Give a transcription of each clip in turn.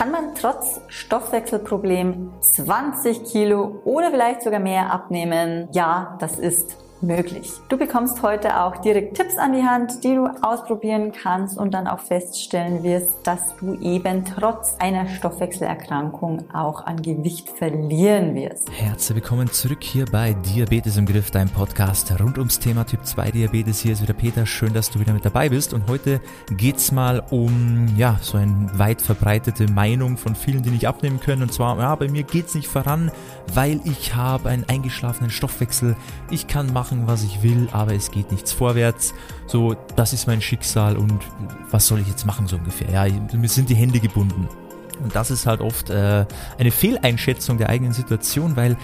Kann man trotz Stoffwechselproblem 20 Kilo oder vielleicht sogar mehr abnehmen? Ja, das ist möglich. Du bekommst heute auch direkt Tipps an die Hand, die du ausprobieren kannst und dann auch feststellen wirst, dass du eben trotz einer Stoffwechselerkrankung auch an Gewicht verlieren wirst. Herzlich willkommen zurück hier bei Diabetes im Griff, dein Podcast rund ums Thema Typ 2 Diabetes. Hier ist wieder Peter. Schön, dass du wieder mit dabei bist. Und heute geht's mal um, ja, so eine weit verbreitete Meinung von vielen, die nicht abnehmen können. Und zwar, ja, bei mir geht's nicht voran, weil ich habe einen eingeschlafenen Stoffwechsel. Ich kann machen, machen, was ich will, aber es geht nichts vorwärts. So, das ist mein Schicksal und was soll ich jetzt machen so ungefähr? Ja, mir sind die Hände gebunden. Und das ist halt oft äh, eine Fehleinschätzung der eigenen Situation, weil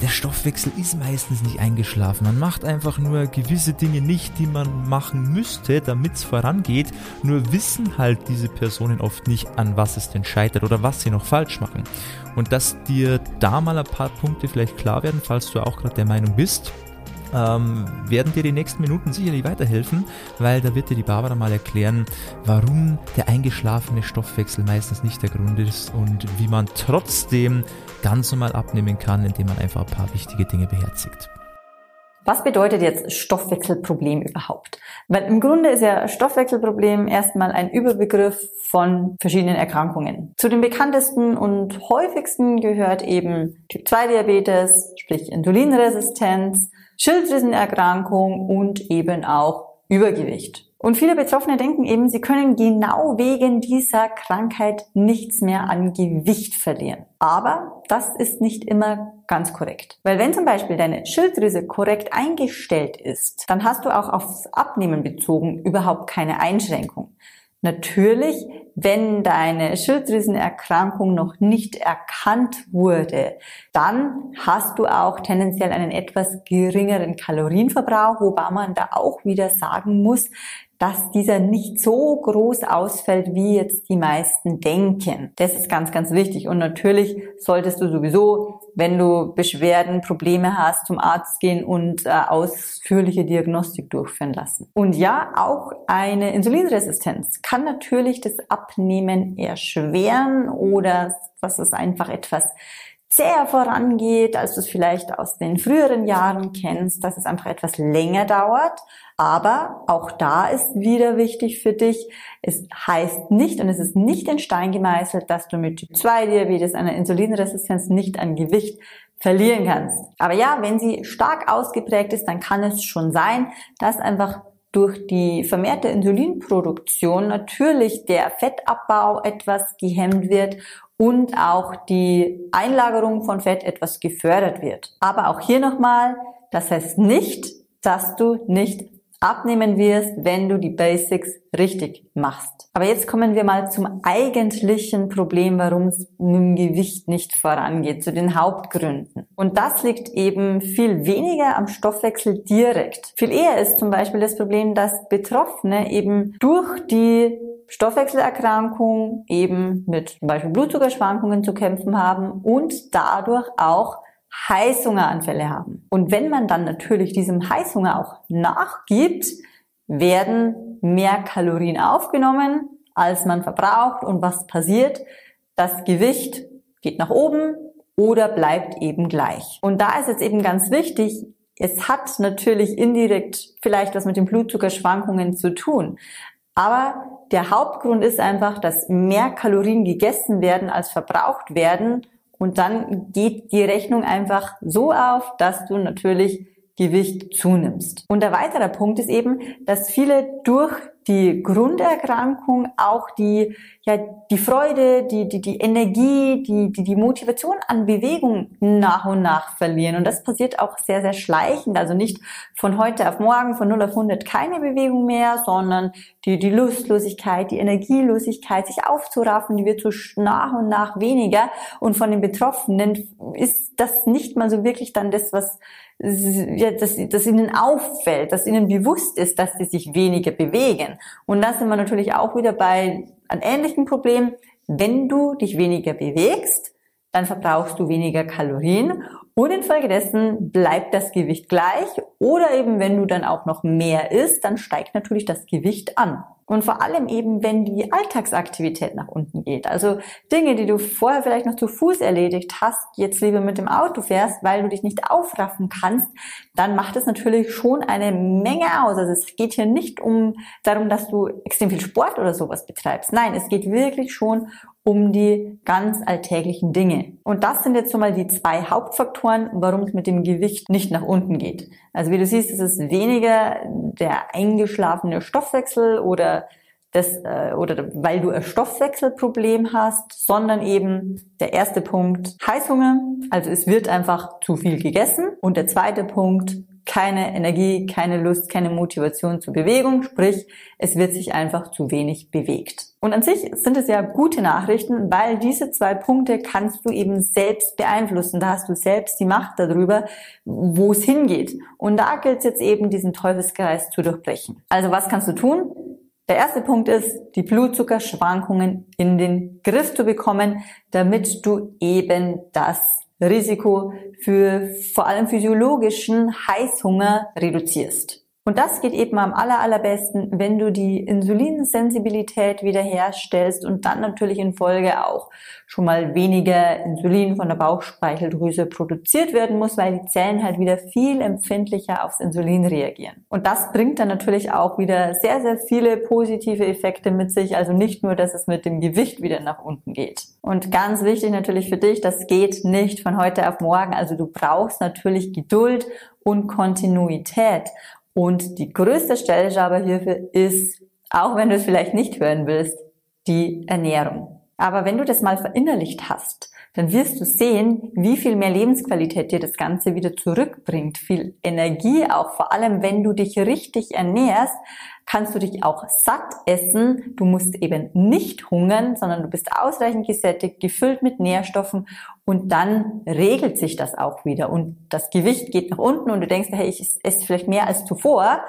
der Stoffwechsel ist meistens nicht eingeschlafen. Man macht einfach nur gewisse Dinge nicht, die man machen müsste, damit es vorangeht. Nur wissen halt diese Personen oft nicht, an was es denn scheitert oder was sie noch falsch machen. Und dass dir da mal ein paar Punkte vielleicht klar werden, falls du auch gerade der Meinung bist, ähm, werden dir die nächsten Minuten sicherlich weiterhelfen, weil da wird dir die Barbara mal erklären, warum der eingeschlafene Stoffwechsel meistens nicht der Grund ist und wie man trotzdem ganz normal abnehmen kann, indem man einfach ein paar wichtige Dinge beherzigt. Was bedeutet jetzt Stoffwechselproblem überhaupt? Weil im Grunde ist ja Stoffwechselproblem erstmal ein Überbegriff von verschiedenen Erkrankungen. Zu den bekanntesten und häufigsten gehört eben Typ 2 Diabetes, sprich Insulinresistenz, Schilddrüsenerkrankung und eben auch Übergewicht. Und viele Betroffene denken eben, sie können genau wegen dieser Krankheit nichts mehr an Gewicht verlieren. Aber das ist nicht immer ganz korrekt. Weil wenn zum Beispiel deine Schilddrüse korrekt eingestellt ist, dann hast du auch aufs Abnehmen bezogen überhaupt keine Einschränkung. Natürlich, wenn deine Schilddrüsenerkrankung noch nicht erkannt wurde, dann hast du auch tendenziell einen etwas geringeren Kalorienverbrauch, wobei man da auch wieder sagen muss, dass dieser nicht so groß ausfällt, wie jetzt die meisten denken. Das ist ganz, ganz wichtig. Und natürlich solltest du sowieso, wenn du Beschwerden, Probleme hast, zum Arzt gehen und äh, ausführliche Diagnostik durchführen lassen. Und ja, auch eine Insulinresistenz kann natürlich das Abnehmen erschweren oder was ist einfach etwas sehr vorangeht, als du es vielleicht aus den früheren Jahren kennst, dass es einfach etwas länger dauert. Aber auch da ist wieder wichtig für dich, es heißt nicht und es ist nicht in Stein gemeißelt, dass du mit Typ 2 Diabetes, einer Insulinresistenz nicht an Gewicht verlieren kannst. Aber ja, wenn sie stark ausgeprägt ist, dann kann es schon sein, dass einfach durch die vermehrte Insulinproduktion natürlich der Fettabbau etwas gehemmt wird und auch die Einlagerung von Fett etwas gefördert wird. Aber auch hier nochmal, das heißt nicht, dass du nicht abnehmen wirst, wenn du die Basics richtig machst. Aber jetzt kommen wir mal zum eigentlichen Problem, warum es mit dem Gewicht nicht vorangeht, zu den Hauptgründen. Und das liegt eben viel weniger am Stoffwechsel direkt. Viel eher ist zum Beispiel das Problem, dass Betroffene eben durch die Stoffwechselerkrankung eben mit zum Beispiel Blutzuckerschwankungen zu kämpfen haben und dadurch auch Heißhungeranfälle haben. Und wenn man dann natürlich diesem Heißhunger auch nachgibt, werden mehr Kalorien aufgenommen, als man verbraucht. Und was passiert? Das Gewicht geht nach oben oder bleibt eben gleich. Und da ist jetzt eben ganz wichtig, es hat natürlich indirekt vielleicht was mit den Blutzuckerschwankungen zu tun. Aber der Hauptgrund ist einfach, dass mehr Kalorien gegessen werden, als verbraucht werden. Und dann geht die Rechnung einfach so auf, dass du natürlich Gewicht zunimmst. Und der weitere Punkt ist eben, dass viele durch die Grunderkrankung auch die, ja, die Freude, die, die, die Energie, die, die, die Motivation an Bewegung nach und nach verlieren. Und das passiert auch sehr, sehr schleichend. Also nicht von heute auf morgen, von 0 auf 100 keine Bewegung mehr, sondern die, die Lustlosigkeit, die Energielosigkeit, sich aufzuraffen, die wird so nach und nach weniger. Und von den Betroffenen ist das nicht mal so wirklich dann das, was ja, dass, dass ihnen auffällt, dass ihnen bewusst ist, dass sie sich weniger bewegen. Und da sind wir natürlich auch wieder bei einem ähnlichen Problem. Wenn du dich weniger bewegst, dann verbrauchst du weniger Kalorien und infolgedessen bleibt das Gewicht gleich oder eben wenn du dann auch noch mehr isst, dann steigt natürlich das Gewicht an. Und vor allem eben, wenn die Alltagsaktivität nach unten geht. Also Dinge, die du vorher vielleicht noch zu Fuß erledigt hast, jetzt lieber mit dem Auto fährst, weil du dich nicht aufraffen kannst, dann macht es natürlich schon eine Menge aus. Also es geht hier nicht um darum, dass du extrem viel Sport oder sowas betreibst. Nein, es geht wirklich schon um die ganz alltäglichen Dinge. Und das sind jetzt so mal die zwei Hauptfaktoren, warum es mit dem Gewicht nicht nach unten geht. Also wie du siehst, es ist weniger der eingeschlafene Stoffwechsel oder das, äh, oder weil du ein Stoffwechselproblem hast, sondern eben der erste Punkt Heißhunger. Also es wird einfach zu viel gegessen. Und der zweite Punkt keine Energie, keine Lust, keine Motivation zur Bewegung, sprich, es wird sich einfach zu wenig bewegt. Und an sich sind es ja gute Nachrichten, weil diese zwei Punkte kannst du eben selbst beeinflussen. Da hast du selbst die Macht darüber, wo es hingeht. Und da gilt es jetzt eben, diesen Teufelskreis zu durchbrechen. Also was kannst du tun? Der erste Punkt ist, die Blutzuckerschwankungen in den Griff zu bekommen, damit du eben das Risiko für vor allem physiologischen Heißhunger reduzierst. Und das geht eben am aller, allerbesten, wenn du die Insulinsensibilität wiederherstellst und dann natürlich in Folge auch schon mal weniger Insulin von der Bauchspeicheldrüse produziert werden muss, weil die Zellen halt wieder viel empfindlicher aufs Insulin reagieren. Und das bringt dann natürlich auch wieder sehr, sehr viele positive Effekte mit sich. Also nicht nur, dass es mit dem Gewicht wieder nach unten geht. Und ganz wichtig natürlich für dich, das geht nicht von heute auf morgen. Also du brauchst natürlich Geduld und Kontinuität. Und die größte Stellschraube hierfür ist, auch wenn du es vielleicht nicht hören willst, die Ernährung. Aber wenn du das mal verinnerlicht hast, dann wirst du sehen, wie viel mehr Lebensqualität dir das Ganze wieder zurückbringt. Viel Energie auch, vor allem wenn du dich richtig ernährst, kannst du dich auch satt essen. Du musst eben nicht hungern, sondern du bist ausreichend gesättigt, gefüllt mit Nährstoffen und dann regelt sich das auch wieder und das Gewicht geht nach unten und du denkst, hey, ich esse vielleicht mehr als zuvor,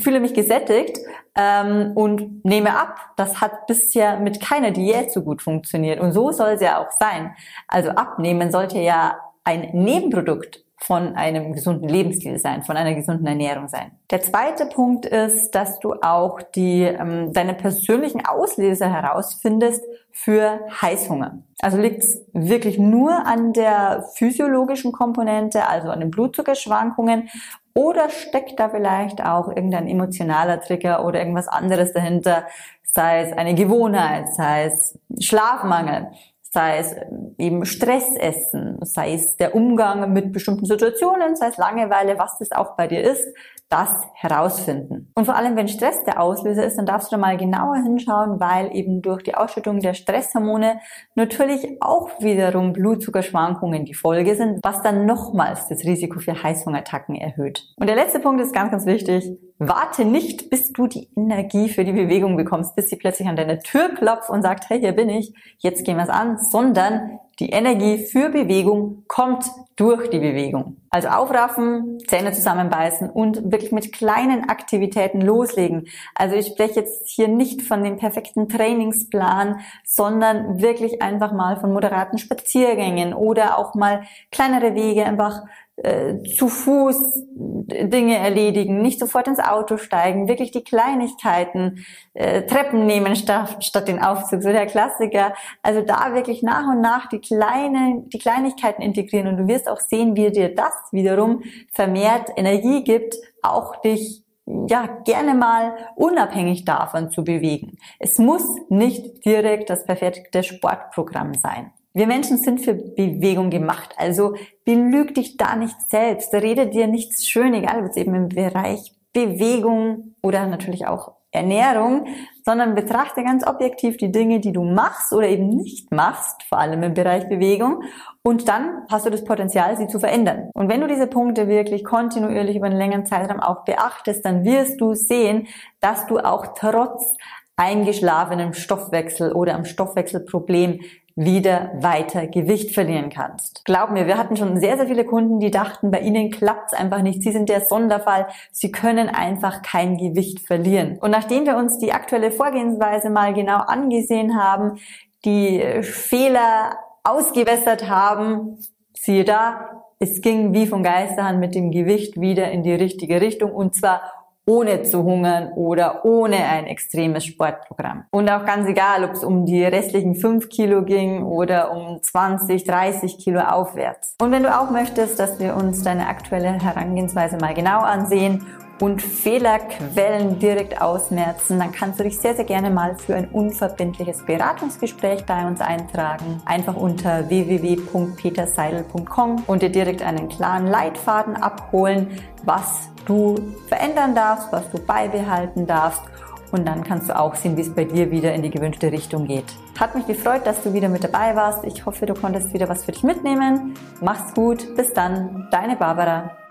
fühle mich gesättigt ähm, und nehme ab. Das hat bisher mit keiner Diät so gut funktioniert und so soll es ja auch sein. Also abnehmen sollte ja ein Nebenprodukt von einem gesunden Lebensstil sein, von einer gesunden Ernährung sein. Der zweite Punkt ist, dass du auch die, ähm, deine persönlichen Auslöser herausfindest für Heißhunger. Also liegt es wirklich nur an der physiologischen Komponente, also an den Blutzuckerschwankungen, oder steckt da vielleicht auch irgendein emotionaler Trigger oder irgendwas anderes dahinter, sei es eine Gewohnheit, sei es Schlafmangel, sei es eben Stressessen, sei es der Umgang mit bestimmten Situationen, sei es Langeweile, was das auch bei dir ist, das herausfinden. Und vor allem, wenn Stress der Auslöser ist, dann darfst du da mal genauer hinschauen, weil eben durch die Ausschüttung der Stresshormone natürlich auch wiederum Blutzuckerschwankungen die Folge sind, was dann nochmals das Risiko für Heißhungerattacken erhöht. Und der letzte Punkt ist ganz, ganz wichtig. Warte nicht, bis du die Energie für die Bewegung bekommst, bis sie plötzlich an deine Tür klopft und sagt, hey, hier bin ich, jetzt gehen wir es an, sondern die Energie für Bewegung kommt durch die Bewegung. Also aufraffen, Zähne zusammenbeißen und wirklich mit kleinen Aktivitäten loslegen. Also ich spreche jetzt hier nicht von dem perfekten Trainingsplan, sondern wirklich einfach mal von moderaten Spaziergängen oder auch mal kleinere Wege einfach äh, zu Fuß Dinge erledigen, nicht sofort ins Auto steigen, wirklich die Kleinigkeiten, äh, Treppen nehmen statt, statt den Aufzug, so der Klassiker. Also da wirklich nach und nach die kleinen, die Kleinigkeiten integrieren und du wirst auch sehen, wie dir das wiederum vermehrt Energie gibt, auch dich ja, gerne mal unabhängig davon zu bewegen. Es muss nicht direkt das perfekte Sportprogramm sein. Wir Menschen sind für Bewegung gemacht, also belüg dich da nicht selbst, rede dir nichts schön, egal ob es eben im Bereich Bewegung oder natürlich auch Ernährung, sondern betrachte ganz objektiv die Dinge, die du machst oder eben nicht machst, vor allem im Bereich Bewegung. Und dann hast du das Potenzial, sie zu verändern. Und wenn du diese Punkte wirklich kontinuierlich über einen längeren Zeitraum auch beachtest, dann wirst du sehen, dass du auch trotz eingeschlafenem Stoffwechsel oder am Stoffwechselproblem wieder weiter Gewicht verlieren kannst. Glaub mir, wir hatten schon sehr, sehr viele Kunden, die dachten, bei ihnen klappt's einfach nicht. Sie sind der Sonderfall. Sie können einfach kein Gewicht verlieren. Und nachdem wir uns die aktuelle Vorgehensweise mal genau angesehen haben, die Fehler ausgewässert haben. Siehe da, es ging wie von Geisterhand mit dem Gewicht wieder in die richtige Richtung und zwar ohne zu hungern oder ohne ein extremes Sportprogramm. Und auch ganz egal, ob es um die restlichen 5 Kilo ging oder um 20, 30 Kilo aufwärts. Und wenn du auch möchtest, dass wir uns deine aktuelle Herangehensweise mal genau ansehen und Fehlerquellen direkt ausmerzen, dann kannst du dich sehr, sehr gerne mal für ein unverbindliches Beratungsgespräch bei uns eintragen. Einfach unter www.peterseidel.com und dir direkt einen klaren Leitfaden abholen, was du verändern darfst, was du beibehalten darfst und dann kannst du auch sehen, wie es bei dir wieder in die gewünschte Richtung geht. Hat mich gefreut, dass du wieder mit dabei warst. Ich hoffe, du konntest wieder was für dich mitnehmen. Mach's gut. Bis dann. Deine Barbara.